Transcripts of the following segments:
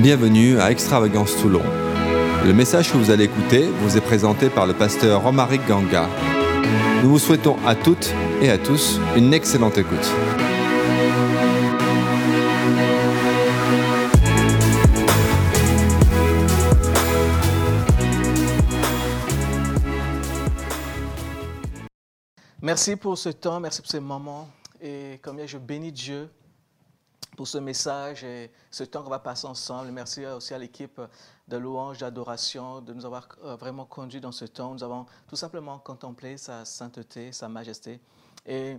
Bienvenue à Extravagance Toulon. Le message que vous allez écouter vous est présenté par le pasteur Romaric Ganga. Nous vous souhaitons à toutes et à tous une excellente écoute. Merci pour ce temps, merci pour ces moments. Et combien je bénis Dieu pour ce message et ce temps qu'on va passer ensemble. Merci aussi à l'équipe de louange, d'adoration, de nous avoir euh, vraiment conduits dans ce temps. Nous avons tout simplement contemplé sa sainteté, sa majesté. Et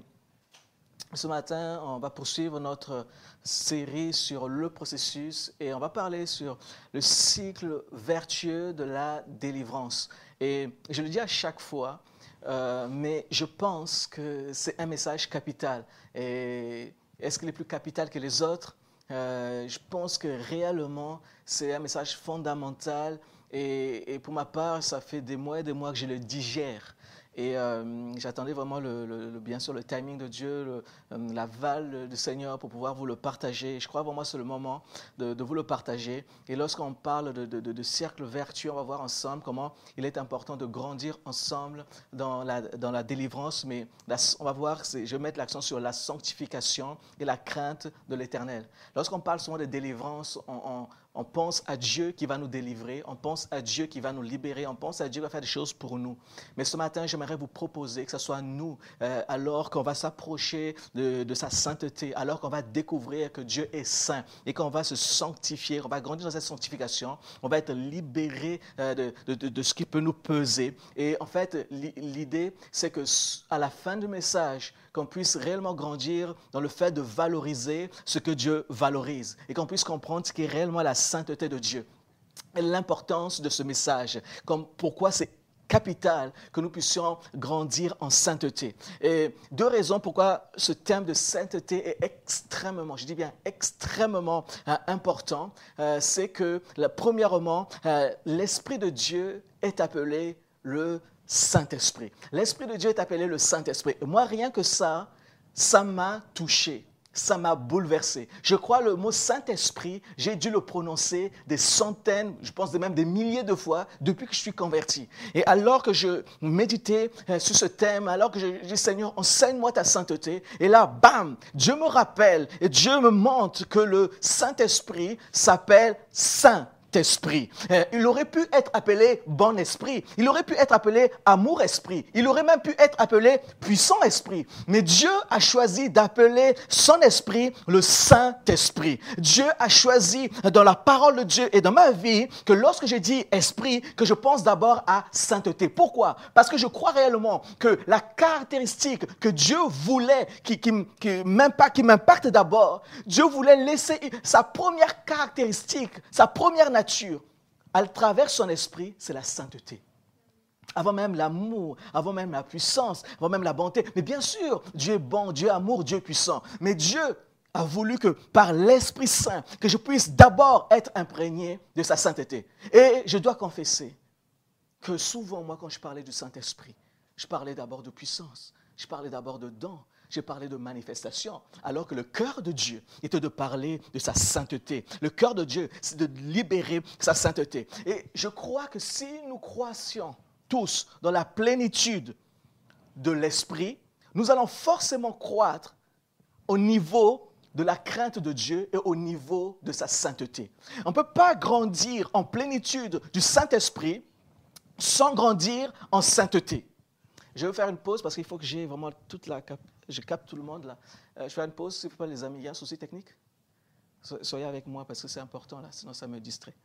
ce matin, on va poursuivre notre série sur le processus et on va parler sur le cycle vertueux de la délivrance. Et je le dis à chaque fois, euh, mais je pense que c'est un message capital. Et est-ce qu'il est plus capital que les autres? Euh, Je pense que réellement, c'est un message fondamental. Et, pour ma part, ça fait des mois et des mois que je le digère. Et euh, j'attendais vraiment, le, bien sûr, le timing de Dieu, euh, l'aval du Seigneur pour pouvoir vous le partager. Je crois vraiment que c'est le moment de, vous le partager. Et lorsqu'on parle de, de, cercle vertueux, on va voir ensemble comment il est important de grandir ensemble dans la, dans la délivrance. Mais on va voir, je vais mettre l'accent sur la sanctification et la crainte de l'éternel. Lorsqu'on parle souvent de délivrance, on, on pense à Dieu qui va nous délivrer, on pense à Dieu qui va nous libérer, on pense à Dieu qui va faire des choses pour nous. Mais ce matin, j'aimerais vous proposer que ce soit nous, euh, alors qu'on va s'approcher de, sa sainteté, alors qu'on va découvrir que Dieu est saint et qu'on va se sanctifier, on va grandir dans cette sanctification, on va être libéré euh, de, de, ce qui peut nous peser. Et en fait, l'idée, c'est que à la fin du message, qu'on puisse réellement grandir dans le fait de valoriser ce que Dieu valorise et qu'on puisse comprendre ce qui est réellement la sainteté de Dieu. Et l'importance de ce message, comme pourquoi c'est capital que nous puissions grandir en sainteté. Et deux raisons pourquoi ce thème de sainteté est extrêmement, je dis bien extrêmement euh, important, euh, c'est que, premièrement, euh, l'Esprit de Dieu est appelé le Saint-Esprit. L'Esprit de Dieu est appelé le Saint-Esprit. Et moi, rien que ça, ça m'a touché. Ça m'a bouleversé. Je crois le mot Saint-Esprit, j'ai dû le prononcer des centaines, je pense même des milliers de fois depuis que je suis converti. Et alors que je méditais euh, sur ce thème, alors que je dis Seigneur, enseigne-moi ta sainteté, et là, bam, Dieu me rappelle et Dieu me montre que le Saint-Esprit s'appelle Saint esprit. Euh, il aurait pu être appelé bon esprit. Il aurait pu être appelé amour esprit. Il aurait même pu être appelé puissant esprit. Mais Dieu a choisi d'appeler son esprit le Saint-Esprit. Dieu a choisi dans la parole de Dieu et dans ma vie que lorsque j'ai dit esprit, que je pense d'abord à sainteté. Pourquoi? Parce que je crois réellement que la caractéristique que Dieu voulait, qui m'impacte d'abord, Dieu voulait laisser sa première caractéristique, sa première nature, à travers son esprit, c'est la sainteté. Avant même l'amour, avant même la puissance, avant même la bonté. Mais bien sûr, Dieu est bon, Dieu est amour, Dieu est puissant. Mais Dieu a voulu que par l'Esprit Saint, que je puisse d'abord être imprégné de sa sainteté. Et je dois confesser que souvent, moi, quand je parlais du Saint-Esprit, je parlais d'abord de puissance, je parlais d'abord de dons, j'ai parlé de manifestation, alors que le cœur de Dieu était de parler de sa sainteté. Le cœur de Dieu, c'est de libérer sa sainteté. Et je crois que si nous croissions tous dans la plénitude de l'Esprit, nous allons forcément croître au niveau de la crainte de Dieu et au niveau de sa sainteté. On ne peut pas grandir en plénitude du Saint-Esprit sans grandir en sainteté. Je vais faire une pause parce qu'il faut que j'ai vraiment toute la je capte tout le monde là. Euh, je fais une pause, s'il vous plaît, les amis. Il y a un souci technique? Soyez avec moi parce que c'est important là, sinon ça me distrait.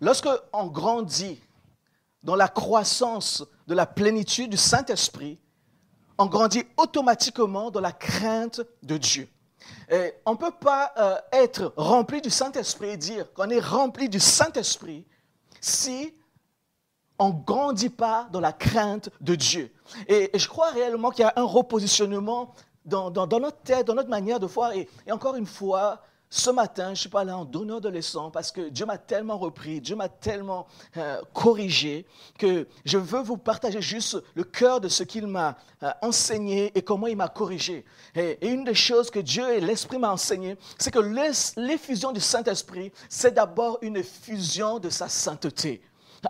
Lorsque on grandit dans la croissance de la plénitude du Saint-Esprit, on grandit automatiquement dans la crainte de Dieu. On ne peut pas euh, être rempli du Saint-Esprit et dire qu'on est rempli du Saint-Esprit si on ne grandit pas dans la crainte de Dieu. Et, je crois réellement qu'il y a un repositionnement dans, notre tête, dans notre manière de voir. Et, encore une fois, ce matin, je ne suis pas là en donneur de leçons parce que Dieu m'a tellement repris, Dieu m'a tellement euh, corrigé que je veux vous partager juste le cœur de ce qu'il m'a euh, enseigné et comment il m'a corrigé. Et, une des choses que Dieu et l'Esprit m'a enseigné, c'est que l'effusion du Saint-Esprit, c'est d'abord une effusion de sa sainteté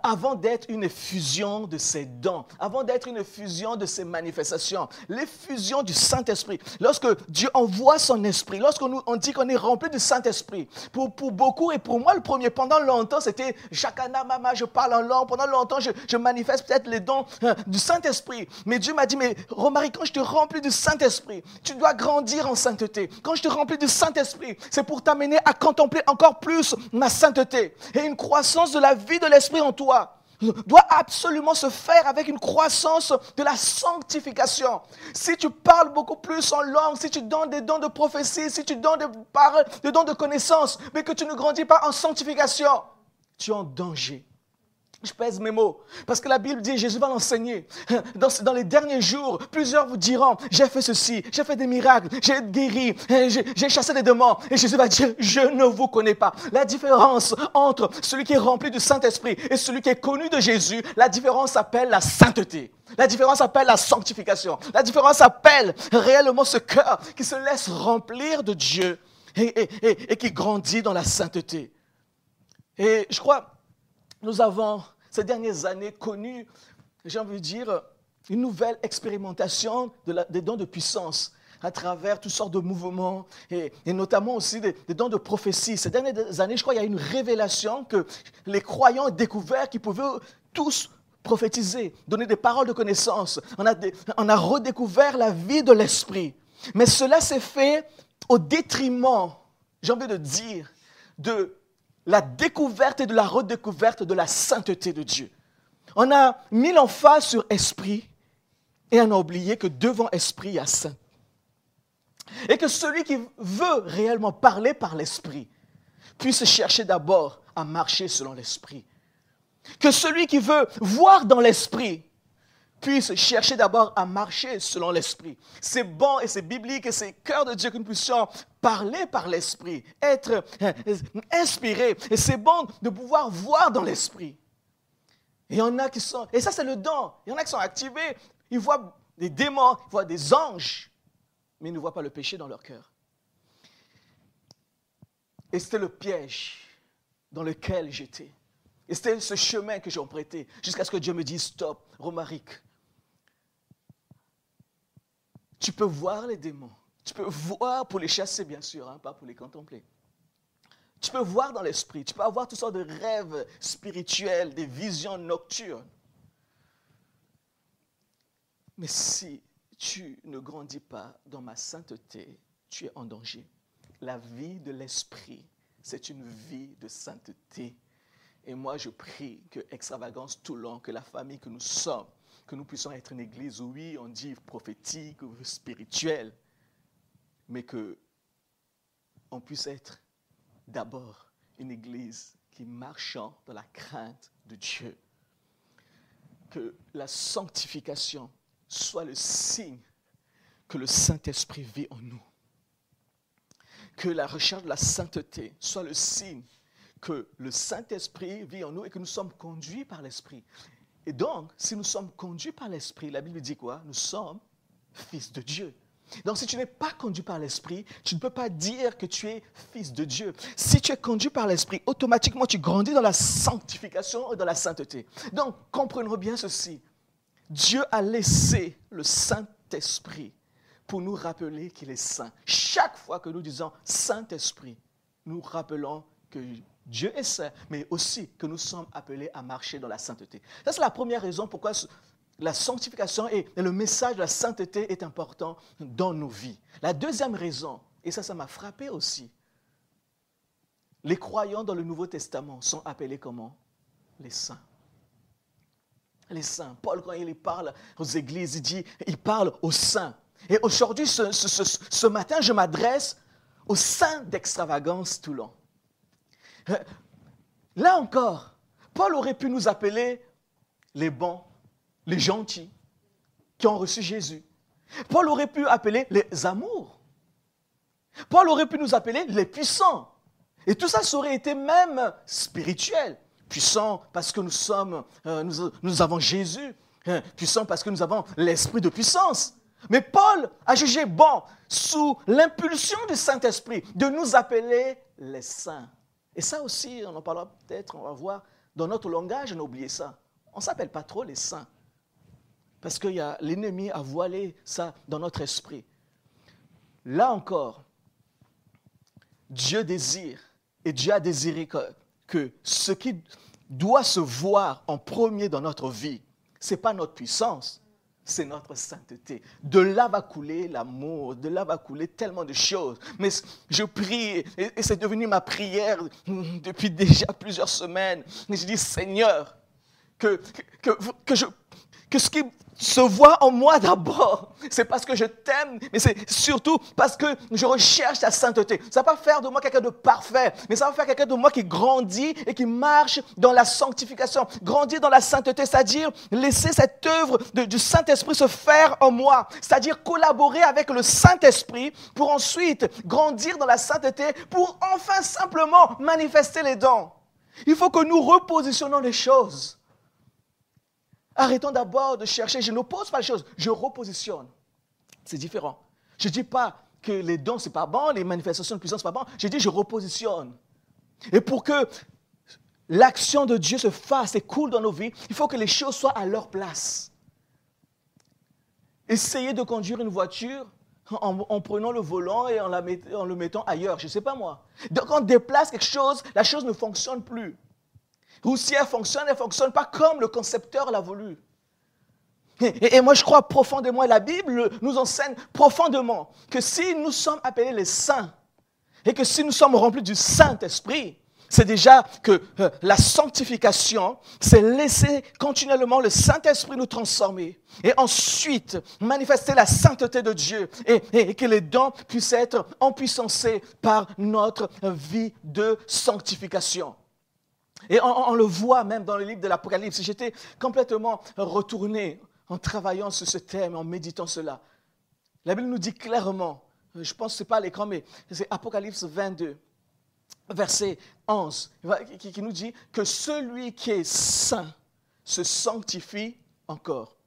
avant d'être une fusion de ses dons, avant d'être une fusion de ses manifestations, l'effusion du Saint-Esprit. Lorsque Dieu envoie son esprit, lorsqu'on on dit qu'on est rempli du Saint-Esprit, pour, pour, beaucoup et pour moi le premier, pendant longtemps, c'était Shakana Mama, je parle en langue, pendant longtemps, je, je manifeste peut-être les dons hein, du Saint-Esprit. Mais Dieu m'a dit, mais Romari, quand je te remplis du Saint-Esprit, tu dois grandir en sainteté. Quand je te remplis du Saint-Esprit, c'est pour t'amener à contempler encore plus ma sainteté et une croissance de la vie de l'Esprit en doit absolument se faire avec une croissance de la sanctification. Si tu parles beaucoup plus en langue, si tu donnes des dons de prophétie, si tu donnes des, paroles, des dons de connaissance, mais que tu ne grandis pas en sanctification, tu es en danger. Je pèse mes mots, parce que la Bible dit, Jésus va l'enseigner. Dans, les derniers jours, plusieurs vous diront, j'ai fait ceci, j'ai fait des miracles, j'ai guéri, j'ai chassé des démons. Et Jésus va dire, je ne vous connais pas. La différence entre celui qui est rempli du Saint-Esprit et celui qui est connu de Jésus, la différence s'appelle la sainteté. La différence s'appelle la sanctification. La différence s'appelle réellement ce cœur qui se laisse remplir de Dieu et, et, et qui grandit dans la sainteté. Et je crois, nous avons ces dernières années connu, j'ai envie de dire, une nouvelle expérimentation des dons de puissance à travers toutes sortes de mouvements et, notamment aussi des, dons de prophétie. Ces dernières années, je crois qu'il y a une révélation que les croyants ont découvert qu'ils pouvaient tous prophétiser, donner des paroles de connaissance. On a, on a redécouvert la vie de l'esprit. Mais cela s'est fait au détriment, j'ai envie de dire, de la découverte et de la redécouverte de la sainteté de Dieu. On a mis l'emphase sur esprit et on a oublié que devant esprit, il y a saint. Et que celui qui veut réellement parler par l'esprit puisse chercher d'abord à marcher selon l'esprit. Que celui qui veut voir dans l'esprit puisse chercher d'abord à marcher selon l'Esprit. C'est bon et c'est biblique et c'est cœur de Dieu que nous puissions parler par l'Esprit, être euh, inspiré. Et c'est bon de pouvoir voir dans l'Esprit. Et il y en a qui sont, et ça c'est le don, il y en a qui sont activés, ils voient des démons, ils voient des anges, mais ils ne voient pas le péché dans leur cœur. Et c'était le piège dans lequel j'étais. Et c'était ce chemin que j'ai emprunté jusqu'à ce que Dieu me dise stop, Romaric, tu peux voir les démons. Tu peux voir pour les chasser, bien sûr, hein, pas pour les contempler. Tu peux voir dans l'esprit. Tu peux avoir toutes sortes de rêves spirituels, des visions nocturnes. Mais si tu ne grandis pas dans ma sainteté, tu es en danger. La vie de l'esprit, c'est une vie de sainteté. Et moi, je prie que Extravagance Toulon, que la famille que nous sommes, que nous puissions être une église, oui, on dit prophétique spirituelle, mais que on puisse être d'abord une église qui marchant dans la crainte de Dieu. Que la sanctification soit le signe que le Saint-Esprit vit en nous. Que la recherche de la sainteté soit le signe que le Saint-Esprit vit en nous et que nous sommes conduits par l'Esprit. Et donc, si nous sommes conduits par l'Esprit, la Bible dit quoi? Nous sommes fils de Dieu. Donc, si tu n'es pas conduit par l'Esprit, tu ne peux pas dire que tu es fils de Dieu. Si tu es conduit par l'Esprit, automatiquement, tu grandis dans la sanctification et dans la sainteté. Donc, comprenons bien ceci. Dieu a laissé le Saint-Esprit pour nous rappeler qu'il est saint. Chaque fois que nous disons Saint-Esprit, nous rappelons que Dieu est saint, mais aussi que nous sommes appelés à marcher dans la sainteté. Ça, c'est la première raison pourquoi la sanctification et le message de la sainteté est important dans nos vies. La deuxième raison, et ça, ça m'a frappé aussi, les croyants dans le Nouveau Testament sont appelés comment? Les saints. Les saints. Paul, quand il parle aux églises, il dit, il parle aux saints. Et aujourd'hui, ce, ce matin, je m'adresse aux saints d'extravagance Toulon. Là encore, Paul aurait pu nous appeler les bons, les gentils, qui ont reçu Jésus. Paul aurait pu appeler les amours. Paul aurait pu nous appeler les puissants. Et tout ça, ça aurait été même spirituel. Puissant parce que nous sommes, euh, nous, avons Jésus. Hein, puissant parce que nous avons l'esprit de puissance. Mais Paul a jugé bon, sous l'impulsion du Saint-Esprit, de nous appeler les saints. Et ça aussi, on en parlera peut-être, on va voir, dans notre langage, on a oublié ça. On ne s'appelle pas trop les saints. Parce que l'ennemi a voilé ça dans notre esprit. Là encore, Dieu désire, et Dieu a désiré que, ce qui doit se voir en premier dans notre vie, ce n'est pas notre puissance, c'est notre sainteté. De là va couler l'amour, de là va couler tellement de choses. Mais je prie, et, c'est devenu ma prière depuis déjà plusieurs semaines. Mais je dis, Seigneur, que, que, que, je, que ce qui se voit en moi d'abord. C'est parce que je t'aime, mais c'est surtout parce que je recherche ta sainteté. Ça va pas faire de moi quelqu'un de parfait, mais ça va faire quelqu'un de moi qui grandit et qui marche dans la sanctification. Grandir dans la sainteté, c'est-à-dire laisser cette œuvre du Saint-Esprit se faire en moi. C'est-à-dire collaborer avec le Saint-Esprit pour ensuite grandir dans la sainteté, pour enfin simplement manifester les dons. Il faut que nous repositionnons les choses. Arrêtons d'abord de chercher. Je n'oppose pas les choses, je repositionne. C'est différent. Je ne dis pas que les dons, ce n'est pas bon, les manifestations de puissance, ce n'est pas bon. Je dis, je repositionne. Et pour que l'action de Dieu se fasse et coule dans nos vies, il faut que les choses soient à leur place. Essayez de conduire une voiture en, prenant le volant et en, en, le mettant ailleurs, je ne sais pas moi. Donc, on déplace quelque chose, la chose ne fonctionne plus. Ou si elle fonctionne, elle ne fonctionne pas comme le concepteur l'a voulu. Et, moi, je crois profondément, et la Bible nous enseigne profondément que si nous sommes appelés les saints, et que si nous sommes remplis du Saint-Esprit, c'est déjà que euh, la sanctification, c'est laisser continuellement le Saint-Esprit nous transformer et ensuite manifester la sainteté de Dieu et, que les dons puissent être empuissancés par notre vie de sanctification. Et on, le voit même dans le livre de l'Apocalypse. J'étais complètement retourné en travaillant sur ce thème, en méditant cela. La Bible nous dit clairement, je pense que ce n'est pas à l'écran, mais c'est Apocalypse 22, verset 11, qui nous dit que celui qui est saint se sanctifie encore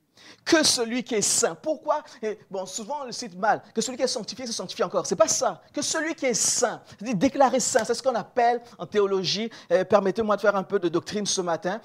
que celui qui est saint. Pourquoi? Bon, souvent on le cite mal. Que celui qui est sanctifié se sanctifie encore. C'est pas ça. Que celui qui est saint, déclaré saint, c'est ce qu'on appelle en théologie. Euh, permettez-moi de faire un peu de doctrine ce matin.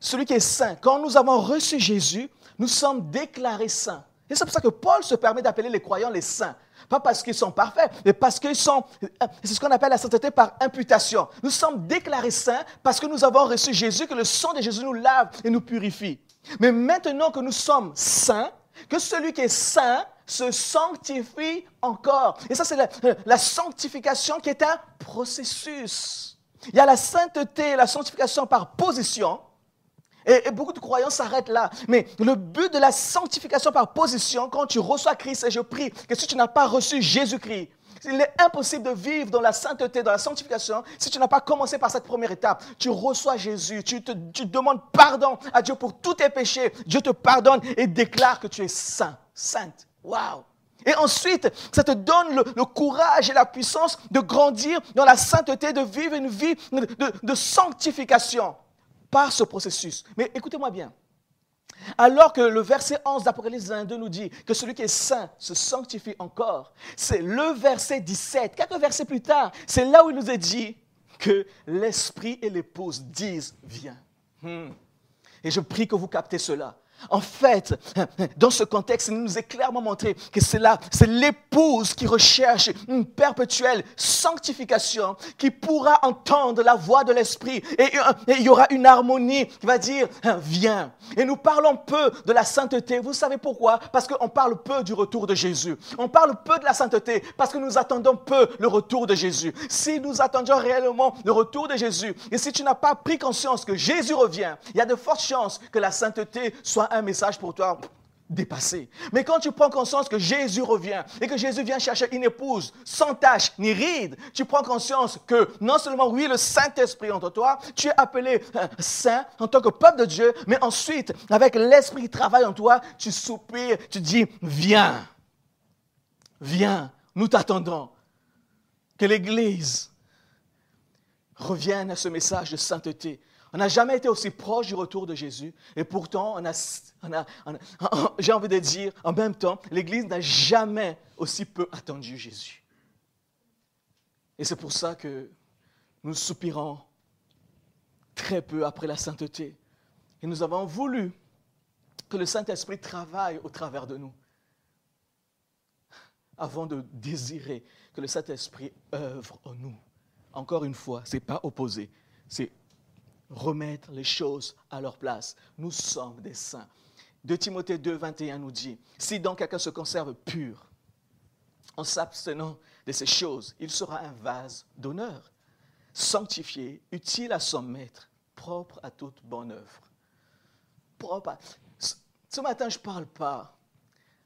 Celui qui est saint. Quand nous avons reçu Jésus, nous sommes déclarés saints. Et c'est pour ça que Paul se permet d'appeler les croyants les saints. Pas parce qu'ils sont parfaits, mais parce qu'ils sont... Euh, c'est ce qu'on appelle la sainteté par imputation. Nous sommes déclarés saints parce que nous avons reçu Jésus, que le sang de Jésus nous lave et nous purifie. Mais maintenant que nous sommes saints, que celui qui est saint se sanctifie encore. Et ça, c'est la, sanctification qui est un processus. Il y a la sainteté, la sanctification par position. Et, beaucoup de croyants s'arrêtent là. Mais le but de la sanctification par position, quand tu reçois Christ, et je prie que si tu n'as pas reçu Jésus-Christ, il est impossible de vivre dans la sainteté, dans la sanctification, si tu n'as pas commencé par cette première étape. Tu reçois Jésus, tu, demandes pardon à Dieu pour tous tes péchés. Dieu te pardonne et déclare que tu es saint, sainte. Waouh! Et ensuite, ça te donne le, courage et la puissance de grandir dans la sainteté, de vivre une vie de sanctification par ce processus. Mais écoutez-moi bien. Alors que le verset 11 d'Apocalypse 22 nous dit que celui qui est saint se sanctifie encore, c'est le verset 17, quelques versets plus tard, c'est là où il nous est dit que l'esprit et l'épouse disent viens. Hmm. Et je prie que vous captez cela. En fait, dans ce contexte, il nous est clairement montré que c'est là, c'est l'épouse qui recherche une perpétuelle sanctification, qui pourra entendre la voix de l'Esprit. Et, il y aura une harmonie qui va dire, hein, viens. Et nous parlons peu de la sainteté. Vous savez pourquoi? Parce qu'on parle peu du retour de Jésus. On parle peu de la sainteté parce que nous attendons peu le retour de Jésus. Si nous attendions réellement le retour de Jésus, et si tu n'as pas pris conscience que Jésus revient, il y a de fortes chances que la sainteté soit un message pour toi dépassé. Mais quand tu prends conscience que Jésus revient et que Jésus vient chercher une épouse sans tache ni ride, tu prends conscience que non seulement, oui, le Saint-Esprit entre toi, tu es appelé euh, saint en tant que peuple de Dieu, mais ensuite, avec l'Esprit qui travaille en toi, tu soupires, tu dis, viens, viens, nous t'attendons. que l'Église revienne à ce message de sainteté. On n'a jamais été aussi proche du retour de Jésus. Et pourtant, on a, j'ai envie de dire, en même temps, l'Église n'a jamais aussi peu attendu Jésus. Et c'est pour ça que nous soupirons très peu après la sainteté. Et nous avons voulu que le Saint-Esprit travaille au travers de nous avant de désirer que le Saint-Esprit œuvre en nous. Encore une fois, ce n'est pas opposé, c'est remettre les choses à leur place. Nous sommes des saints. De Timothée 2, 21 nous dit, si donc quelqu'un se conserve pur, en s'abstenant de ces choses, il sera un vase d'honneur, sanctifié, utile à son maître, propre à toute bonne œuvre. Propre Ce matin, je ne parle pas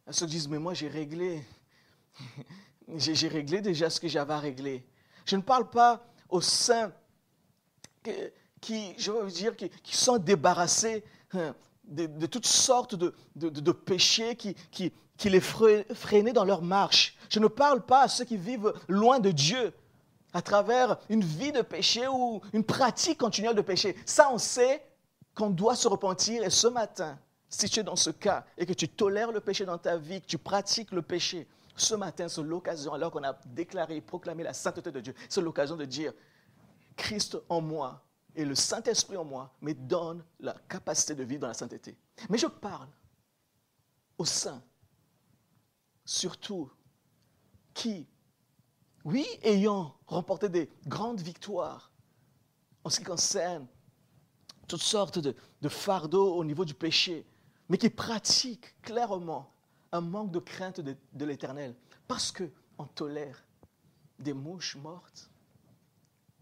à ceux qui disent, mais moi j'ai réglé, j'ai réglé déjà ce que j'avais à régler. Je ne parle pas aux saints qui, je veux dire, qui, sont débarrassés hein, de, toutes sortes de, de, péchés qui, qui, qui les freinaient dans leur marche. Je ne parle pas à ceux qui vivent loin de Dieu à travers une vie de péché ou une pratique continuelle de péché. Ça, on sait qu'on doit se repentir. Et ce matin, si tu es dans ce cas et que tu tolères le péché dans ta vie, que tu pratiques le péché, ce matin, c'est l'occasion, alors qu'on a déclaré et proclamé la sainteté de Dieu, c'est l'occasion de dire, Christ en moi et le Saint-Esprit en moi me donne la capacité de vivre dans la sainteté. Mais je parle aux saints, surtout, qui, oui, ayant remporté des grandes victoires en ce qui concerne toutes sortes de, fardeaux au niveau du péché, mais qui pratiquent clairement un manque de crainte de, l'éternel parce qu'on tolère des mouches mortes,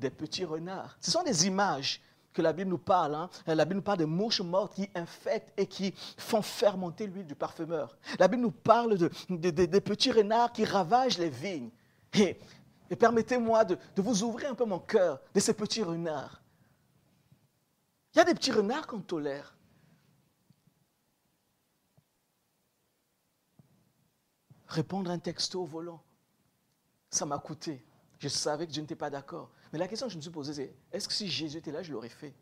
des petits renards. Ce sont des images que la Bible nous parle. Hein. La Bible nous parle des mouches mortes qui infectent et qui font fermenter l'huile du parfumeur. La Bible nous parle de, des petits renards qui ravagent les vignes. Et, permettez-moi de, de, vous ouvrir un peu mon cœur de ces petits renards. Il y a des petits renards qu'on tolère. Répondre un texto au volant, ça m'a coûté. Je savais que je n'étais pas d'accord. Mais la question que je me suis posée, c'est est-ce que si Jésus était là, je l'aurais fait?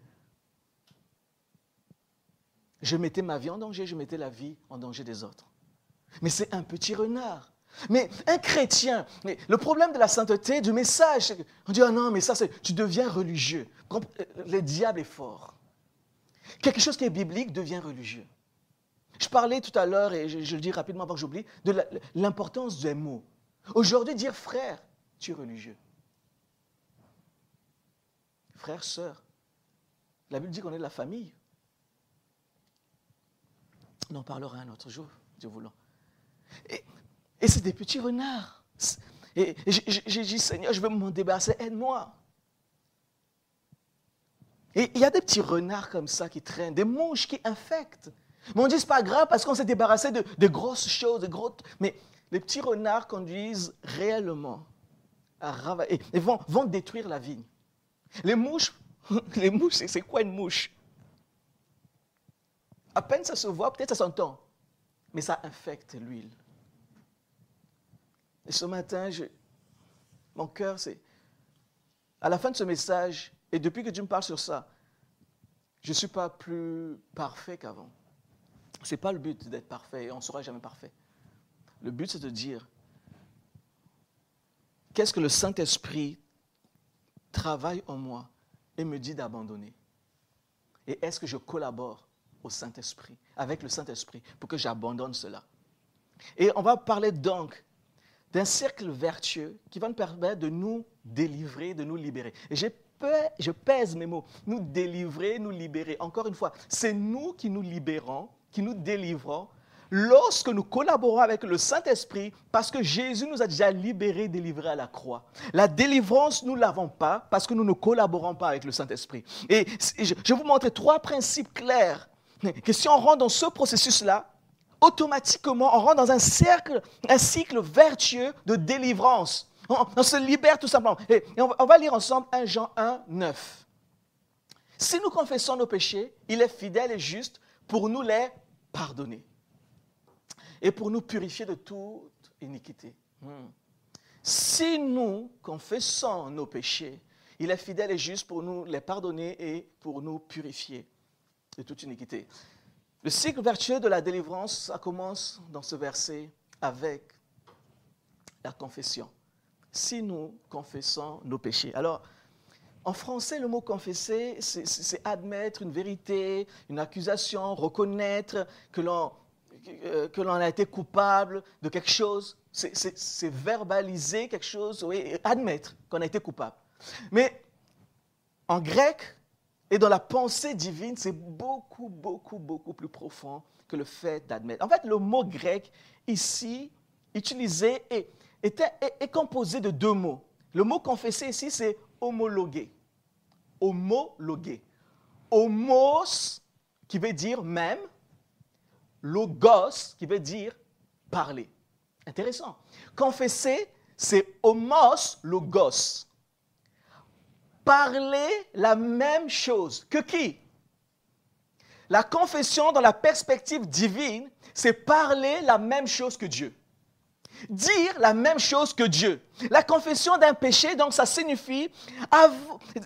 Je mettais ma vie en danger, je mettais la vie en danger des autres. Mais c'est un petit renard. Mais un chrétien, le problème de la sainteté, du message, c'est qu'on dit, ah non, mais ça, tu deviens religieux. Le diable est fort. Quelque chose qui est biblique devient religieux. Je parlais tout à l'heure, et je, le dis rapidement avant que j'oublie, de l'importance des mots. Aujourd'hui, dire frère, tu es religieux. Frère, sœur. La Bible dit qu'on est de la famille. On en parlera un autre jour, Dieu voulant. Et, c'est des petits renards. Et, j'ai dit, Seigneur, je veux m'en débarrasser, aide-moi. Et il y a des petits renards comme ça qui traînent, des mouches qui infectent. Mais on dit, ce pas grave parce qu'on s'est débarrassé de, grosses choses, de gros... Mais les petits renards conduisent réellement à ravager, et vont détruire la vigne. Les mouches, les mouches, c'est quoi une mouche? À peine ça se voit, peut-être ça s'entend, mais ça infecte l'huile. Et ce matin, mon cœur, c'est... À la fin de ce message, et depuis que Dieu me parle sur ça, je ne suis pas plus parfait qu'avant. Ce n'est pas le but d'être parfait, et on ne sera jamais parfait. Le but, c'est de dire, qu'est-ce que le Saint-Esprit travaille en moi et me dit d'abandonner Et est-ce que je collabore au Saint-Esprit, avec le Saint-Esprit, pour que j'abandonne cela? Et on va parler donc d'un cercle vertueux qui va nous permettre de nous délivrer, de nous libérer. Et je, je pèse mes mots, nous délivrer, nous libérer. Encore une fois, c'est nous qui nous libérons qui nous délivrons lorsque nous collaborons avec le Saint-Esprit, parce que Jésus nous a déjà libérés, délivrés à la croix. La délivrance, nous ne l'avons pas parce que nous ne collaborons pas avec le Saint-Esprit. Et je vais vous montrer trois principes clairs, que si on rentre dans ce processus-là, automatiquement, on rentre dans un cercle, un cycle vertueux de délivrance. On, se libère tout simplement. Et, on, on va lire ensemble 1 Jean 1, 9. Si nous confessons nos péchés, il est fidèle et juste pour nous les pardonner et pour nous purifier de toute iniquité. Hmm. si nous confessons nos péchés, il est fidèle et juste pour nous les pardonner et pour nous purifier de toute iniquité. Le cycle vertueux de la délivrance, ça commence dans ce verset avec la confession. Si nous confessons nos péchés. Alors, en français, le mot confesser, c'est admettre une vérité, une accusation, reconnaître que l'on que l'on a été coupable de quelque chose. C'est verbaliser quelque chose, oui, admettre qu'on a été coupable. Mais en grec et dans la pensée divine, c'est beaucoup, beaucoup, beaucoup plus profond que le fait d'admettre. En fait, le mot grec ici, utilisé, est, est, composé de deux mots. Le mot confessé ici, c'est homologuer. Homologuer. Homos, qui veut dire même, logos, qui veut dire parler. Intéressant. Confesser, c'est homos logos parler la même chose que qui? La confession dans la perspective divine, c'est parler la même chose que Dieu. Dire la même chose que Dieu. La confession d'un péché, donc ça signifie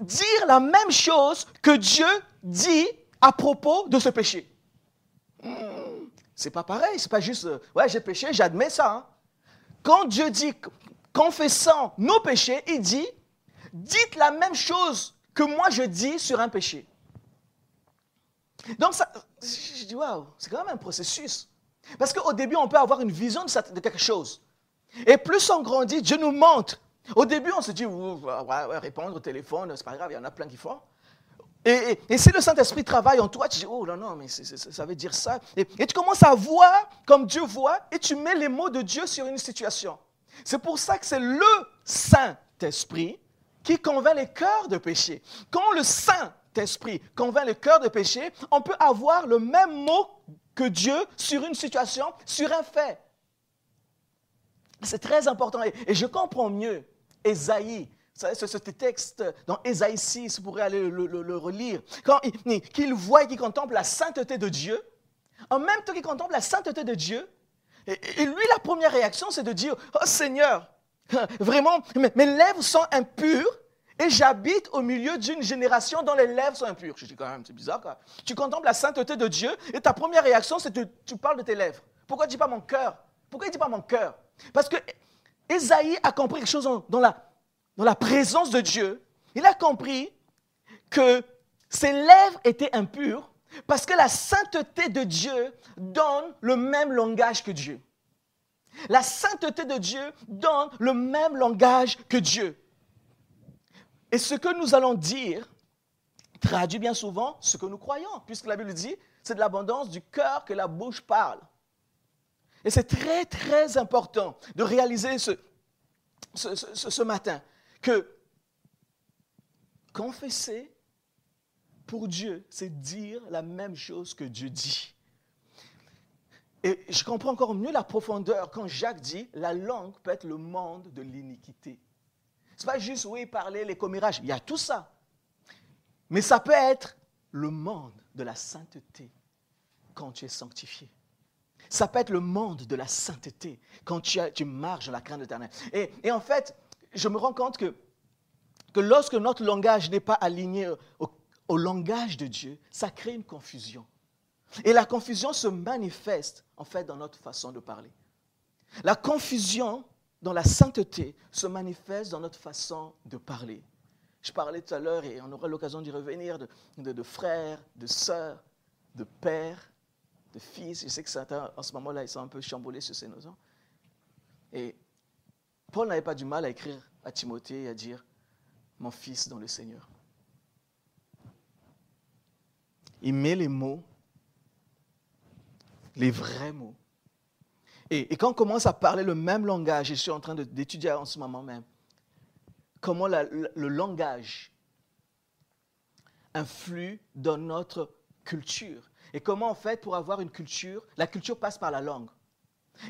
dire la même chose que Dieu dit à propos de ce péché. Hmm, c'est pas pareil, c'est pas juste, euh, ouais, j'ai péché, j'admets ça. Hein. Quand Dieu dit confessant nos péchés, il dit dites la même chose que moi je dis sur un péché. Donc, ça, je dis, waouh, c'est quand même un processus. Parce qu'au début, on peut avoir une vision de, quelque chose. Et plus on grandit, Dieu nous montre. Au début, on se dit, ouais, répondre au téléphone, c'est pas grave, il y en a plein qui font. Et, si le Saint-Esprit travaille en toi, tu dis, oh non, non, mais ça veut dire ça. Et, tu commences à voir comme Dieu voit et tu mets les mots de Dieu sur une situation. C'est pour ça que c'est le Saint-Esprit qui convainc les cœurs de péché. Quand le Saint-Esprit convainc le cœur de péché, on peut avoir le même mot que Dieu sur une situation, sur un fait. C'est très important. Et, je comprends mieux Ésaïe. Ce texte dans Ésaïe 6, vous pourrez aller le, relire. Quand il, voit et qu'il contemple la sainteté de Dieu, en même temps qu'il contemple la sainteté de Dieu, et, lui, la première réaction, c'est de dire, oh Seigneur, Vraiment, mes, lèvres sont impures et j'habite au milieu d'une génération dont les lèvres sont impures. Je dis quand même, c'est bizarre. Quoi. Tu contemples la sainteté de Dieu et ta première réaction, c'est que tu parles de tes lèvres. Pourquoi tu dis pas mon cœur? Pourquoi il dit pas mon cœur? Parce que Esaïe a compris quelque chose dans la, dans la présence de Dieu. Il a compris que ses lèvres étaient impures parce que la sainteté de Dieu donne le même langage que Dieu. La sainteté de Dieu donne le même langage que Dieu. Et ce que nous allons dire traduit bien souvent ce que nous croyons, puisque la Bible dit, c'est de l'abondance du cœur que la bouche parle. Et c'est très, très important de réaliser ce, ce, ce matin que confesser pour Dieu, c'est dire la même chose que Dieu dit. Et je comprends encore mieux la profondeur quand Jacques dit la langue peut être le monde de l'iniquité. Ce n'est pas juste, oui, parler, les commérages, il y a tout ça. Mais ça peut être le monde de la sainteté quand tu es sanctifié. Ça peut être le monde de la sainteté quand tu, tu marches dans la crainte éternelle. Et, et, en fait, je me rends compte que, que lorsque notre langage n'est pas aligné au langage de Dieu, ça crée une confusion. Et la confusion se manifeste en fait dans notre façon de parler. La confusion dans la sainteté se manifeste dans notre façon de parler. Je parlais tout à l'heure, et on aura l'occasion d'y revenir, de, frères, de sœurs, de pères, de fils. Je sais que certains, en ce moment-là, ils sont un peu chamboulés sur ces notions. Et Paul n'avait pas du mal à écrire à Timothée et à dire, mon fils dans le Seigneur. Il met les mots les vrais mots. Et, quand on commence à parler le même langage, je suis en train d'étudier en ce moment même, comment le langage influe dans notre culture. Et comment, en fait, pour avoir une culture, la culture passe par la langue.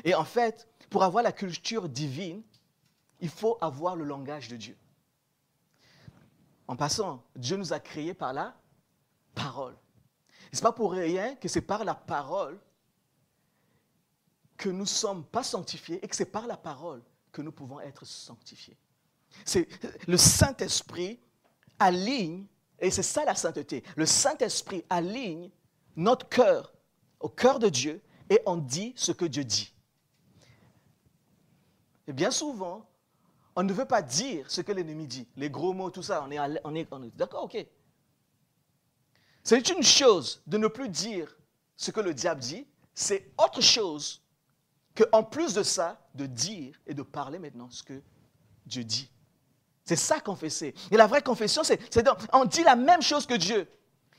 Et en fait, pour avoir la culture divine, il faut avoir le langage de Dieu. En passant, Dieu nous a créés par la parole. Ce n'est pas pour rien que c'est par la parole que nous ne sommes pas sanctifiés et que c'est par la parole que nous pouvons être sanctifiés? C'est le Saint-Esprit aligne, et c'est ça la sainteté. Le Saint-Esprit aligne notre cœur au cœur de Dieu et on dit ce que Dieu dit. Et bien souvent, on ne veut pas dire ce que l'ennemi dit. Les gros mots, tout ça, on est, on est, on est d'accord, ok. C'est une chose de ne plus dire ce que le diable dit, c'est autre chose que, en plus de ça, de dire et de parler maintenant ce que Dieu dit. C'est ça confesser. Et la vraie confession, c'est on dit la même chose que Dieu.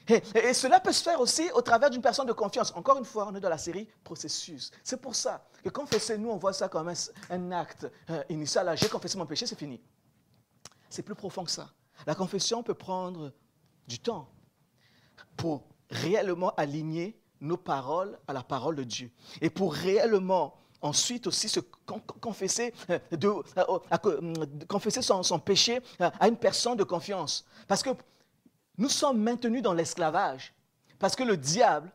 Et, cela peut se faire aussi au travers d'une personne de confiance. Encore une fois, on est dans la série processus. C'est pour ça que confesser, nous, on voit ça comme un, acte euh, initial. J'ai confessé mon péché, c'est fini. C'est plus profond que ça. La confession peut prendre du temps pour réellement aligner nos paroles à la parole de Dieu. Et pour réellement ensuite aussi se confesser, euh, de, euh, confesser son, son, péché à une personne de confiance. Parce que nous sommes maintenus dans l'esclavage parce que le diable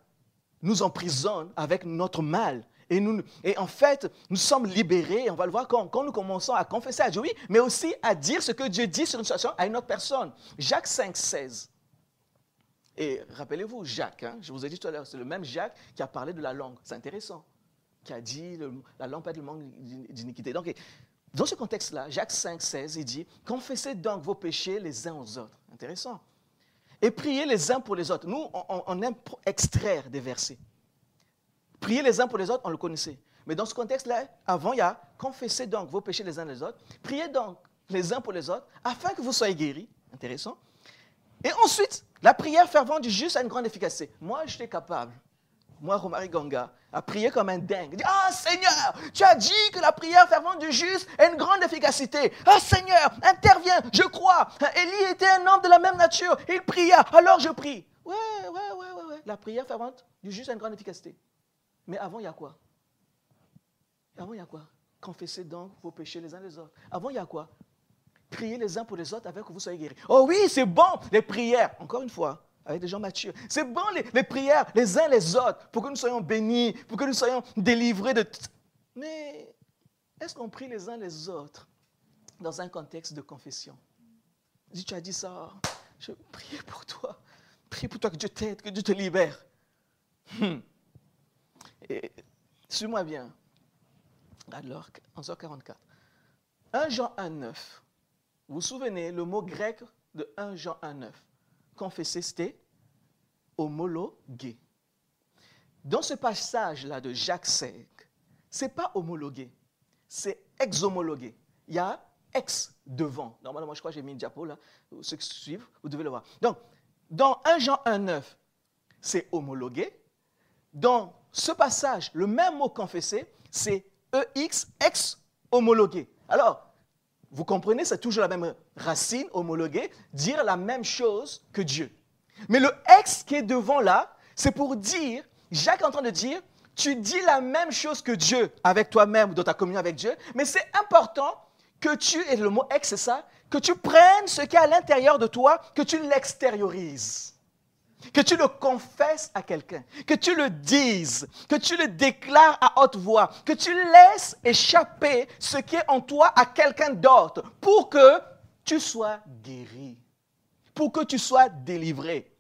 nous emprisonne avec notre mal. Et, en fait, nous sommes libérés, on va le voir quand, nous commençons à confesser à Dieu, oui, mais aussi à dire ce que Dieu dit sur une situation à une autre personne. Jacques 5, 16. Et rappelez-vous, Jacques, hein, je vous ai dit tout à l'heure, c'est le même Jacques qui a parlé de la langue. C'est intéressant. Qui a dit la langue peut être le manque d'iniquité. Donc, dans ce contexte-là, Jacques 5, 16, il dit Confessez donc vos péchés les uns aux autres. Intéressant et prier les uns pour les autres. Nous, on, aime extraire des versets. Prier les uns pour les autres, on le connaissait. Mais dans ce contexte-là, avant, il y a confessez donc vos péchés les uns les autres. Priez donc les uns pour les autres afin que vous soyez guéris. Intéressant. Et ensuite, la prière fervente du juste a une grande efficacité. Moi, j'étais capable moi, Romari Ganga, a prié comme un dingue. Ah Seigneur, tu as dit que la prière fervente du juste a une grande efficacité. Ah Seigneur, interviens, je crois. Élie était un homme de la même nature. Il pria, alors je prie. Ouais, ouais, ouais, ouais. La prière fervente du juste a une grande efficacité. Mais avant, il y a quoi? Avant, il y a quoi? Confessez donc vos péchés les uns les autres. Avant, il y a quoi? Priez les uns pour les autres avec que vous soyez guéris. Oh oui, c'est bon, les prières. Encore une fois, avec des gens matures. C'est bon les, prières les uns les autres pour que nous soyons bénis, pour que nous soyons délivrés de... Mais est-ce qu'on prie les uns les autres dans un contexte de confession? Si tu as dit ça, je prie pour toi. Prie pour toi que Dieu t'aide, que Dieu te libère. Hmm. Suis-moi bien. Alors, 11h44. 1 Jean 1,9. Vous vous souvenez, le mot grec de 1 Jean 1,9 confesser, c'était homologué. Dans ce passage-là de Jacques 5, ce n'est pas homologué, c'est exhomologué. Il y a ex devant. Normalement, je crois que j'ai mis une diapo là. Ceux qui suivent, vous devez le voir. Donc, dans 1 Jean 1,9, c'est homologué. Dans ce passage, le même mot confessé, c'est EX, ex homologué. Alors, vous comprenez, c'est toujours la même racine, homologuée, dire la même chose que Dieu. Mais le ex qui est devant là, c'est pour dire, Jacques est en train de dire, tu dis la même chose que Dieu avec toi-même dans ta communion avec Dieu, mais c'est important que tu, et le mot ex c'est ça, que tu prennes ce qui est à l'intérieur de toi, que tu l'extériorises que tu le confesses à quelqu'un, que tu le dises, que tu le déclares à haute voix, que tu laisses échapper ce qui est en toi à quelqu'un d'autre pour que tu sois guéri, pour que tu sois délivré.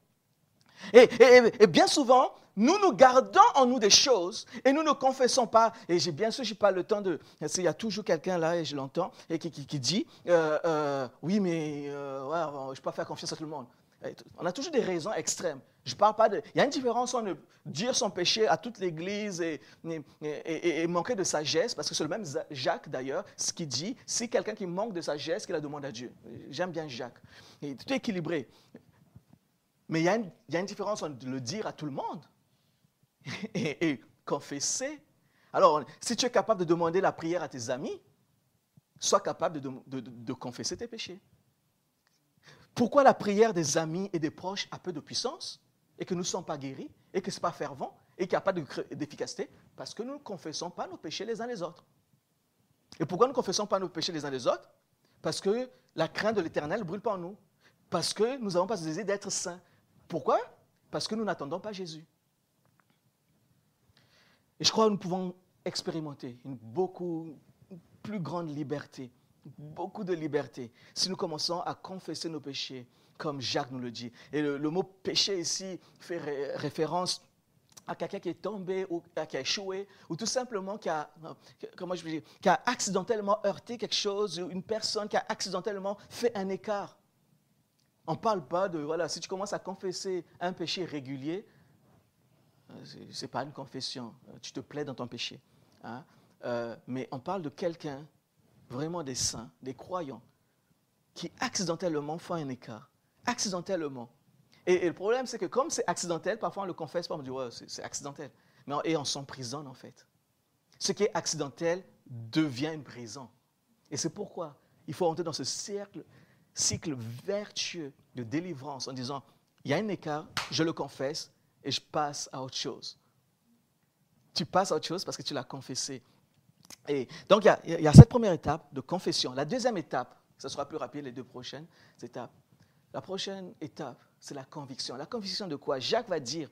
Et, bien souvent, nous nous gardons en nous des choses et nous ne confessons pas. Et bien sûr, je n'ai pas le temps de... Il y a toujours quelqu'un là, et je l'entends, et qui, dit, euh, euh, oui, mais euh, je ne peux pas faire confiance à tout le monde. On a toujours des raisons extrêmes. Je parle pas de. Il y a une différence entre dire son péché à toute l'Église et, manquer de sagesse, parce que c'est le même Jacques d'ailleurs, ce qui dit si quelqu'un qui manque de sagesse, qu'il la demande à Dieu. J'aime bien Jacques. Et tout est équilibré. Mais il y, a une, différence entre le dire à tout le monde et, confesser. Alors, si tu es capable de demander la prière à tes amis, sois capable de confesser tes péchés. Pourquoi la prière des amis et des proches a peu de puissance et que nous ne sommes pas guéris et que ce n'est pas fervent et qu'il n'y a pas d'efficacité? Parce que nous ne confessons pas nos péchés les uns les autres. Et pourquoi nous ne confessons pas nos péchés les uns les autres? Parce que la crainte de l'éternel ne brûle pas en nous. Parce que nous n'avons pas ce d'être saints. Pourquoi? Parce que nous n'attendons pas Jésus. Et je crois que nous pouvons expérimenter une beaucoup plus grande liberté, beaucoup de liberté, si nous commençons à confesser nos péchés, comme Jacques nous le dit. Et le, mot péché ici fait référence à quelqu'un qui est tombé ou qui a échoué, ou tout simplement qui a, comment je dire, qui a accidentellement heurté quelque chose, une personne qui a accidentellement fait un écart. On ne parle pas de, voilà, si tu commences à confesser un péché régulier, euh, ce n'est pas une confession, tu te plais dans ton péché. Hein. Euh, mais on parle de quelqu'un, vraiment des saints, des croyants, qui accidentellement font un écart. Accidentellement. Et, le problème, c'est que comme c'est accidentel, parfois on le confesse pas, on dit, ouais, c'est accidentel. Mais et on s'emprisonne en fait. Ce qui est accidentel devient une prison. Et c'est pourquoi il faut entrer dans ce cercle, cycle vertueux de délivrance en disant, il y a un écart, je le confesse et je passe à autre chose. Tu passes à autre chose parce que tu l'as confessé. Et donc, il y, a, cette première étape de confession. La deuxième étape, ce sera plus rapide les deux prochaines étapes. La prochaine étape, c'est la conviction. La conviction de quoi? Jacques va dire,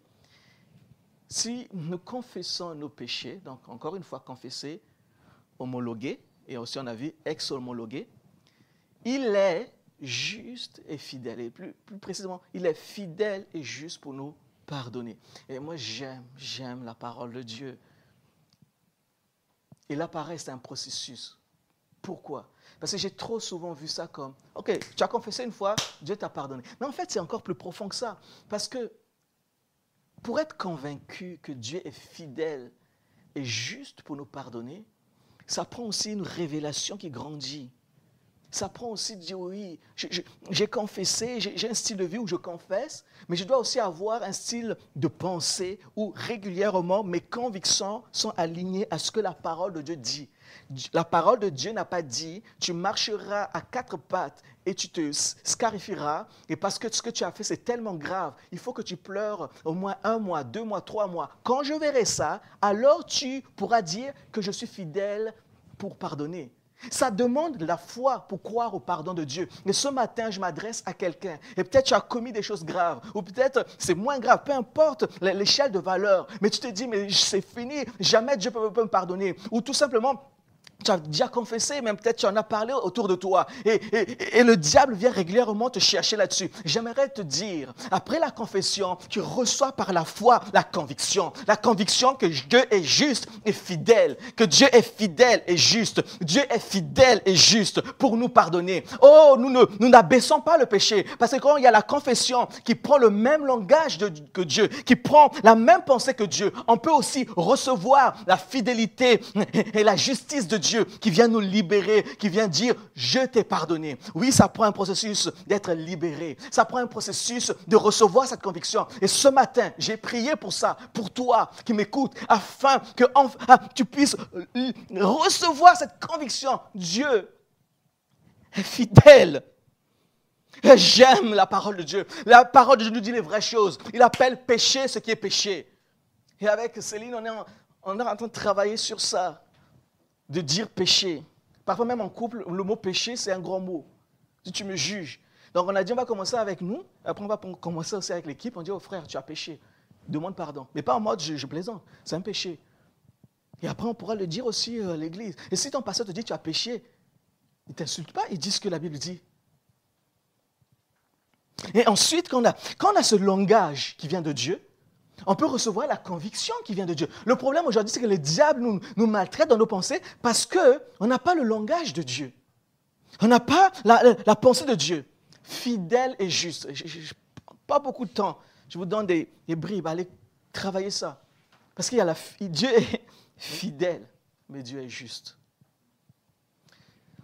si nous confessons nos péchés, donc encore une fois confesser, homologuer, et aussi on a vu ex-homologuer, il est juste et fidèle. Et plus précisément, il est fidèle et juste pour nous pardonner. Et moi, j'aime, j'aime la parole de Dieu. Et là, pareil, c'est un processus. Pourquoi? Parce que j'ai trop souvent vu ça comme, OK, tu as confessé une fois, Dieu t'a pardonné. Mais en fait, c'est encore plus profond que ça. Parce que pour être convaincu que Dieu est fidèle et juste pour nous pardonner, ça prend aussi une révélation qui grandit. Ça prend aussi de dire oui, j'ai confessé, j'ai un style de vie où je confesse, mais je dois aussi avoir un style de pensée où régulièrement mes convictions sont alignées à ce que la parole de Dieu dit. La parole de Dieu n'a pas dit, tu marcheras à quatre pattes et tu te scarifieras, et parce que ce que tu as fait, c'est tellement grave, il faut que tu pleures au moins un mois, deux mois, trois mois. Quand je verrai ça, alors tu pourras dire que je suis fidèle pour pardonner. Ça demande de la foi pour croire au pardon de Dieu. Mais ce matin, je m'adresse à quelqu'un. Et peut-être tu as commis des choses graves. Ou peut-être c'est moins grave. Peu importe l'échelle de valeur. Mais tu te dis, mais c'est fini. Jamais Dieu peut, peut me pardonner. Ou tout simplement, tu as déjà confessé, même peut-être tu en as parlé autour de toi. Et, et, le diable vient régulièrement te chercher là-dessus. J'aimerais te dire, après la confession, tu reçois par la foi la conviction. La conviction que Dieu est juste et fidèle. Que Dieu est fidèle et juste. Dieu est fidèle et juste pour nous pardonner. Oh, nous ne, nous n'abaissons pas le péché. Parce que quand il y a la confession qui prend le même langage que Dieu, qui prend la même pensée que Dieu, on peut aussi recevoir la fidélité et la justice de Dieu Qui vient nous libérer, qui vient dire, je t'ai pardonné. Oui, ça prend un processus d'être libéré. Ça prend un processus de recevoir cette conviction. Et ce matin, j'ai prié pour ça, pour toi qui m'écoutes, afin que ah, tu puisses euh, recevoir cette conviction. Dieu est fidèle. J'aime la parole de Dieu. La parole de Dieu nous dit les vraies choses. Il appelle péché ce qui est péché. Et avec Céline, on est en train de travailler sur ça de dire péché. Parfois même en couple, le mot péché, c'est un grand mot. Si tu me juges. Donc on a dit, on va commencer avec nous, après on va commencer aussi avec l'équipe, on dit, oh frère, tu as péché, demande pardon. Mais pas en mode, je, plaisante, c'est un péché. Et après, on pourra le dire aussi à l'église. Et si ton pasteur te dit, tu as péché, il ne t'insulte pas, il dit ce que la Bible dit. Et ensuite, quand on, a, quand on a ce langage qui vient de Dieu, on peut recevoir la conviction qui vient de Dieu. Le problème aujourd'hui, c'est que le diable nous, maltraite dans nos pensées parce qu'on n'a pas le langage de Dieu. On n'a pas la, pensée de Dieu. Fidèle et juste. pas beaucoup de temps. Je vous donne des, bribes. Allez travailler ça. Parce qu'il y a la, Dieu est fidèle, mais Dieu est juste.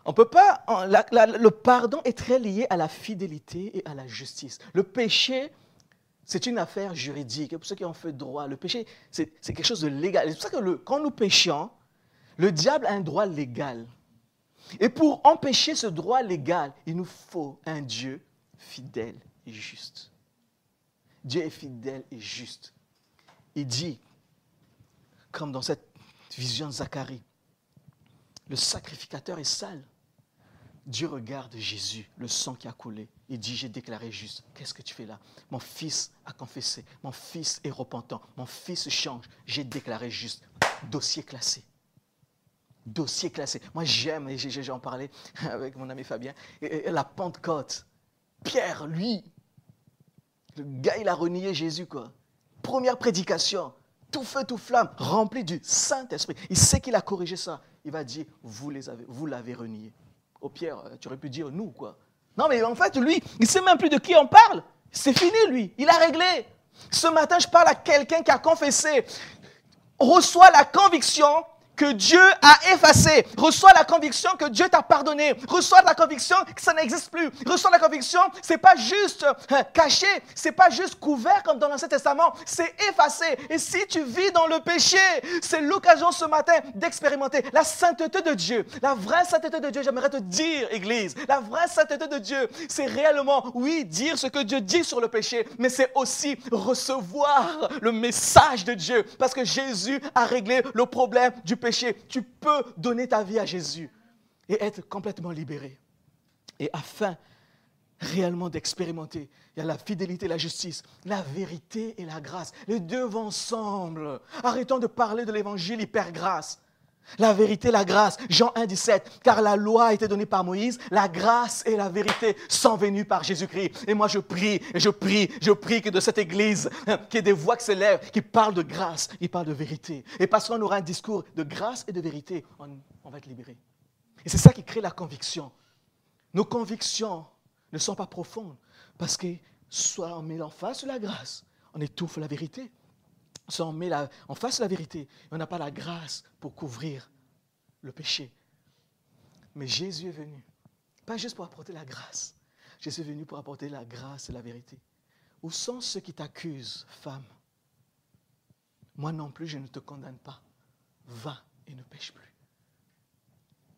On peut pas. le pardon est très lié à la fidélité et à la justice. Le péché c'est une affaire juridique. Pour ceux qui ont fait droit, le péché, c'est quelque chose de légal. C'est pour ça que quand nous péchons, le diable a un droit légal. Et pour empêcher ce droit légal, il nous faut un Dieu fidèle et juste. Dieu est fidèle et juste. Il dit, comme dans cette vision de Zacharie, le sacrificateur est sale. Dieu regarde Jésus, le sang qui a coulé. Il dit, j'ai déclaré juste. Qu'est-ce que tu fais là? Mon fils a confessé. Mon fils est repentant. Mon fils change. J'ai déclaré juste. Dossier classé. dossier classé. Moi, j'aime, et j'en parlais avec mon ami Fabien, et, la Pentecôte. Pierre, lui, le gars, il a renié Jésus, quoi. Première prédication, tout feu, tout flamme, rempli du Saint-Esprit. Il sait qu'il a corrigé ça. Il va dire, vous l'avez renié. Oh Pierre, tu aurais pu dire nous, quoi. Non, mais en fait, lui, il ne sait même plus de qui on parle. C'est fini, lui. Il a réglé. Ce matin, je parle à quelqu'un qui a confessé. Reçoit la conviction que Dieu a effacé. Reçois la conviction que Dieu t'a pardonné. Reçois la conviction que ça n'existe plus. Reçois la conviction, c'est pas juste hein, caché, c'est pas juste couvert comme dans l'Ancien Testament, c'est effacé. Et si tu vis dans le péché, c'est l'occasion ce matin d'expérimenter la sainteté de Dieu. La vraie sainteté de Dieu, j'aimerais te dire, Église, la vraie sainteté de Dieu, c'est réellement, oui, dire ce que Dieu dit sur le péché, mais c'est aussi recevoir le message de Dieu. Parce que Jésus a réglé le problème du péché, tu peux donner ta vie à Jésus et être complètement libéré. Et afin réellement d'expérimenter, il y a la fidélité, la justice, la vérité et la grâce. Les deux vont ensemble. Arrêtons de parler de l'évangile hyper grâce. La vérité, la grâce. Jean 1, 17. Car la loi a été donnée par Moïse, la grâce et la vérité sont venues par Jésus-Christ. Et moi, je prie, je prie, je prie que de cette église, hein, qu'il y ait des voix qui s'élèvent, qui parlent de grâce, qui parlent de vérité. Et parce qu'on aura un discours de grâce et de vérité, on, on va être libéré. Et c'est ça qui crée la conviction. Nos convictions ne sont pas profondes parce que soit on met en face la grâce, on étouffe la vérité on met la, en face la vérité, on n'a pas la grâce pour couvrir le péché. Mais Jésus est venu, pas juste pour apporter la grâce, Jésus est venu pour apporter la grâce et la vérité. Où sont ceux qui t'accusent, femme Moi non plus, je ne te condamne pas. Va et ne pêche plus.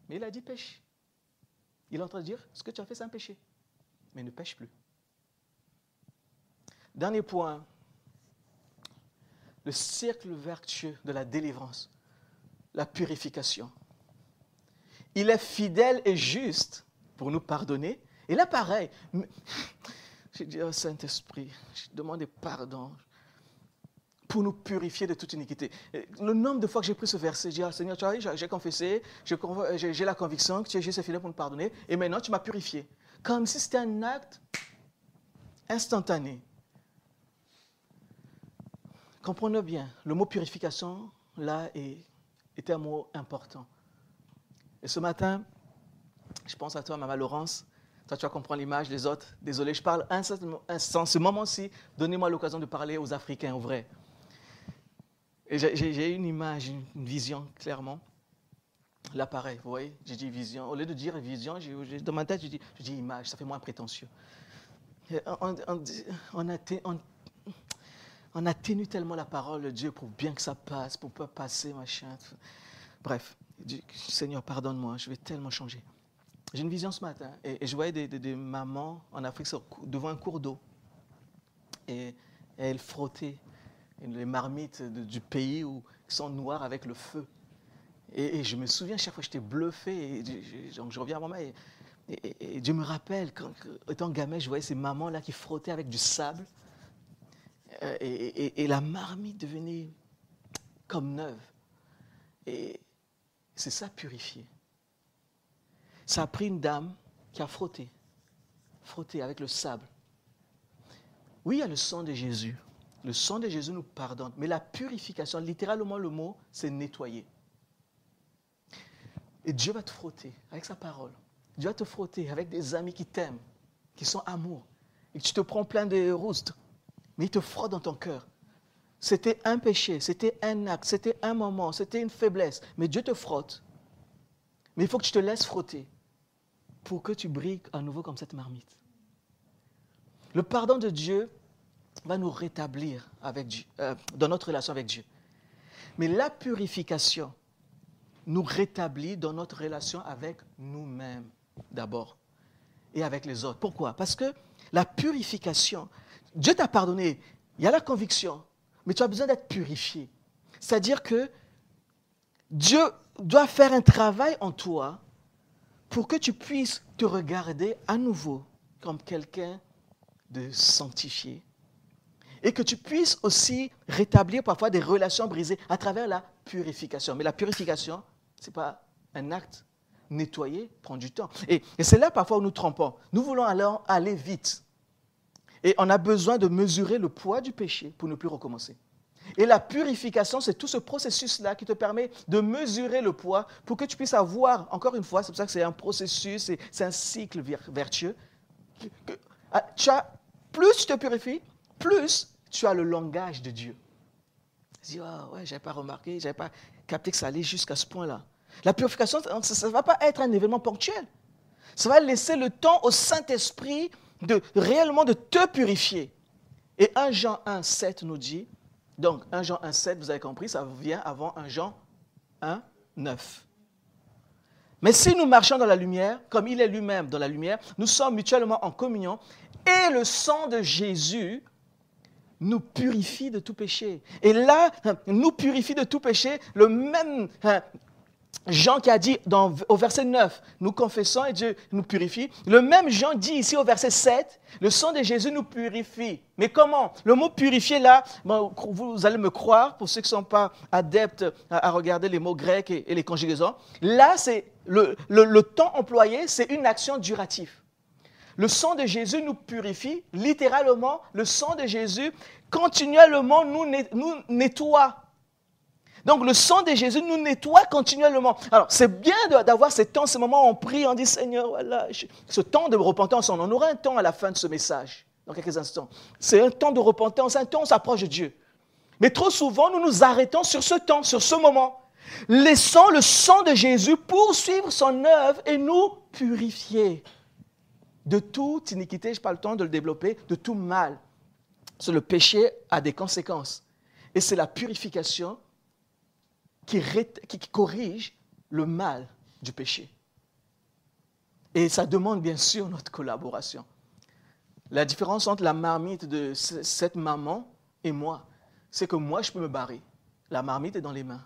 Mais il a dit pêche. Il est en train de dire, ce que tu as fait, c'est un péché. Mais ne pêche plus. Dernier point, le cercle vertueux de la délivrance, la purification. Il est fidèle et juste pour nous pardonner. Et là, pareil, j'ai dit au Saint-Esprit, j'ai demandé pardon pour nous purifier de toute iniquité. Le nombre de fois que j'ai pris ce verset, j'ai dit, ah, Seigneur, tu vois, j'ai confessé, j'ai la conviction que tu es juste et fidèle pour nous pardonner, et maintenant tu m'as purifié. Comme si c'était un acte instantané. Comprenez bien, le mot purification, là, est, un mot important. Et ce matin, je pense à toi, Maman Laurence. Toi, tu vas comprendre l'image des autres. Désolé, je parle un instant. Ce moment-ci, donnez-moi l'occasion de parler aux Africains, au vrai. Et j'ai une image, une vision, clairement. Là, pareil, vous voyez, j'ai dit vision. Au lieu de dire vision, dans ma tête, je dis, image, ça fait moins prétentieux. On, a, on, on atténue tellement la parole de Dieu pour bien que ça passe, pour pas passer, machin. Bref, Seigneur, pardonne-moi, je vais tellement changer. J'ai une vision ce matin et, je voyais des, mamans en Afrique devant un cours d'eau et, elles frottaient les marmites du pays où, qui sont noires avec le feu. Et, je me souviens, chaque fois j'étais bluffé, je, donc je reviens à moi et, et, Dieu me rappelle, quand, étant gamin, je voyais ces mamans-là qui frottaient avec du sable euh, et, la marmite devenait comme neuve. Et c'est ça purifier. Ça a pris une dame qui a frotté, frotté avec le sable. Oui, il y a le sang de Jésus. Le sang de Jésus nous pardonne. Mais la purification, littéralement le mot, c'est nettoyer. Et Dieu va te frotter avec sa parole. Dieu va te frotter avec des amis qui t'aiment, qui sont amour. Et tu te prends plein de roustes mais il te frotte dans ton cœur. C'était un péché, c'était un acte, c'était un moment, c'était une faiblesse. Mais Dieu te frotte. Mais il faut que tu te laisses frotter pour que tu brilles à nouveau comme cette marmite. Le pardon de Dieu va nous rétablir avec euh, dans notre relation avec Dieu. Mais la purification nous rétablit dans notre relation avec nous-mêmes d'abord et avec les autres. Pourquoi? Parce que la purification, Dieu t'a pardonné, il y a la conviction, mais tu as besoin d'être purifié. C'est-à-dire que Dieu doit faire un travail en toi pour que tu puisses te regarder à nouveau comme quelqu'un de sanctifié et que tu puisses aussi rétablir parfois des relations brisées à travers la purification. Mais la purification, ce n'est pas un acte nettoyer prend du temps. Et, c'est là parfois où nous trompons. Nous voulons alors aller vite. Et on a besoin de mesurer le poids du péché pour ne plus recommencer. Et la purification, c'est tout ce processus-là qui te permet de mesurer le poids pour que tu puisses avoir, encore une fois, c'est pour ça que c'est un processus, c'est un cycle vertueux. Ah, plus tu te purifies, plus tu as le langage de Dieu. Tu dis, oh, ouais, je n'avais pas remarqué, je n'avais pas capté que ça allait jusqu'à ce point-là. La purification, ça ne va pas être un événement ponctuel. Ça va laisser le temps au Saint-Esprit de réellement de te purifier. Et 1 Jean 1, 7 nous dit, donc 1 Jean 1, 7, vous avez compris, ça vient avant 1 Jean 1, 9. Mais si nous marchons dans la lumière, comme il est lui-même dans la lumière, nous sommes mutuellement en communion, et le sang de Jésus nous purifie de tout péché. Et là, nous purifie de tout péché, le même hein, Jean qui a dit au verset 9, nous confessons et Dieu nous purifie. Le même Jean dit ici au verset 7, le sang de Jésus nous purifie. Mais comment? Le mot purifier là, vous allez me croire, pour ceux qui ne sont pas adeptes à, regarder les mots grecs et, les conjugaisons, là, c'est le, temps employé, c'est une action durative. Le sang de Jésus nous purifie, littéralement, le sang de Jésus continuellement nous nettoie donc le sang de Jésus nous nettoie continuellement. Alors c'est bien d'avoir ces temps, ces moments où on prie, on dit Seigneur, voilà, ce temps de repentance, on en aura un temps à la fin de ce message, dans quelques instants. C'est un temps de repentance, un temps où on s'approche de Dieu. Mais trop souvent, nous nous arrêtons sur ce temps, sur ce moment, laissant le sang de Jésus poursuivre son œuvre et nous purifier de toute iniquité, je n'ai pas le temps de le développer, de tout mal. C'est le péché a des conséquences. Et c'est la purification qui, corrige le mal du péché. Et ça demande bien sûr notre collaboration. La différence entre la marmite de cette maman et moi, c'est que moi, je peux me barrer. La marmite est dans les mains.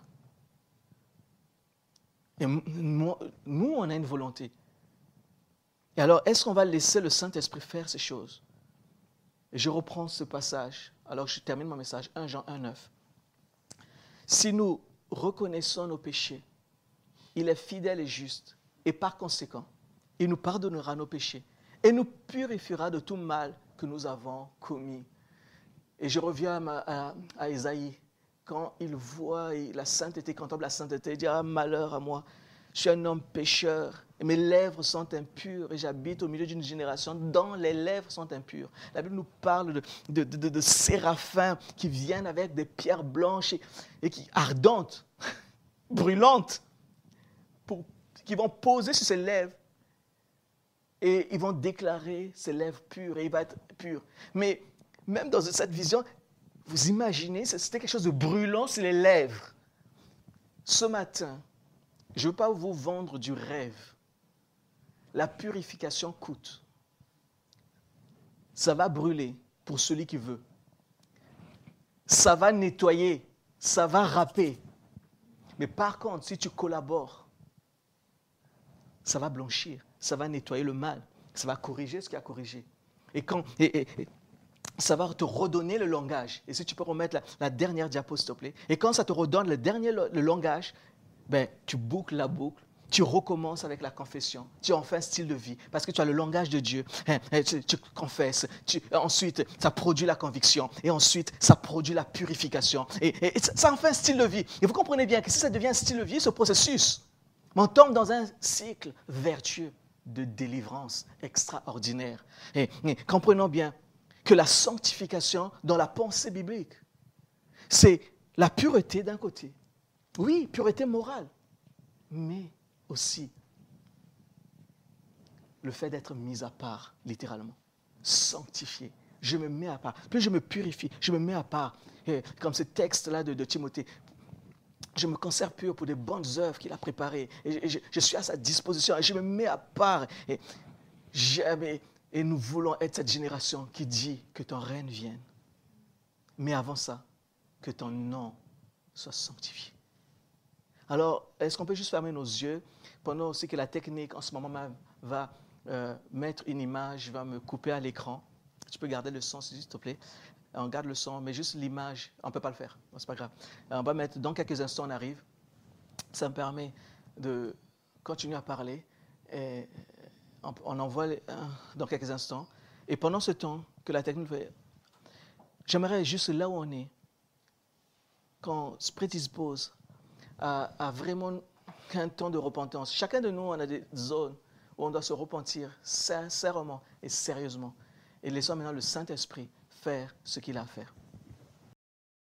Et nous, on a une volonté. Et alors, est-ce qu'on va laisser le Saint-Esprit faire ces choses? Je reprends ce passage, alors je termine mon message, 1 Jean 1, 9. Si nous reconnaissons nos péchés, il est fidèle et juste, et par conséquent, il nous pardonnera nos péchés et nous purifiera de tout mal que nous avons commis. Et je reviens à, Isaïe, quand il voit la sainteté, contemple la sainteté, il dit Ah, malheur à moi, je suis un homme pécheur, et mes lèvres sont impures, et j'habite au milieu d'une génération dont les lèvres sont impures. La Bible nous parle de, séraphins qui viennent avec des pierres blanches et, qui ardentes, brûlantes, qui vont poser sur ses lèvres. Et ils vont déclarer ses lèvres pures, et il va être pur. Mais même dans cette vision, vous imaginez, c'était quelque chose de brûlant sur les lèvres. Ce matin, je ne veux pas vous vendre du rêve. La purification coûte. Ça va brûler pour celui qui veut. Ça va nettoyer, ça va râper. Mais par contre, si tu collabores, ça va blanchir, ça va nettoyer le mal, ça va corriger ce qui a corrigé. Et, quand, ça va te redonner le langage. Et si tu peux remettre la, dernière diapo, s'il te plaît. Et quand ça te redonne le dernier le langage, ben, tu boucles la boucle, tu recommences avec la confession. Tu en fais un style de vie parce que tu as le langage de Dieu. Hein, tu, confesses. ensuite, ça produit la conviction. Et ensuite, ça produit la purification. Et, ça en fait un style de vie. Et vous comprenez bien que si ça devient un style de vie, ce processus, on tombe dans un cycle vertueux de délivrance extraordinaire. et comprenons bien que la sanctification dans la pensée biblique, c'est la pureté d'un côté oui, pureté morale, mais aussi le fait d'être mis à part, littéralement, sanctifié. Je me mets à part. Plus je me purifie, je me mets à part. comme ce texte-là de, Timothée, je me conserve pur pour des bonnes œuvres qu'il a préparées. Je, suis à sa disposition et je me mets à part. Et nous voulons être cette génération qui dit que ton règne vienne. Mais avant ça, que ton nom soit sanctifié. Alors, est-ce qu'on peut juste fermer nos yeux pendant aussi que la technique en ce moment même va euh, mettre une image, va me couper à l'écran? Tu peux garder le son, s'il te plaît. On garde le son, mais juste l'image, on ne peut pas le faire, c'est pas grave. On va mettre, dans quelques instants, on arrive. Ça me permet de continuer à parler. Et on, envoie euh, dans quelques instants. Et pendant ce temps que la technique fait, j'aimerais juste là où on est, qu'on se prédispose à, vraiment un temps de repentance. Chacun de nous, on a des zones où on doit se repentir sincèrement et sérieusement. Et laissons maintenant le Saint-Esprit faire ce qu'il a à faire.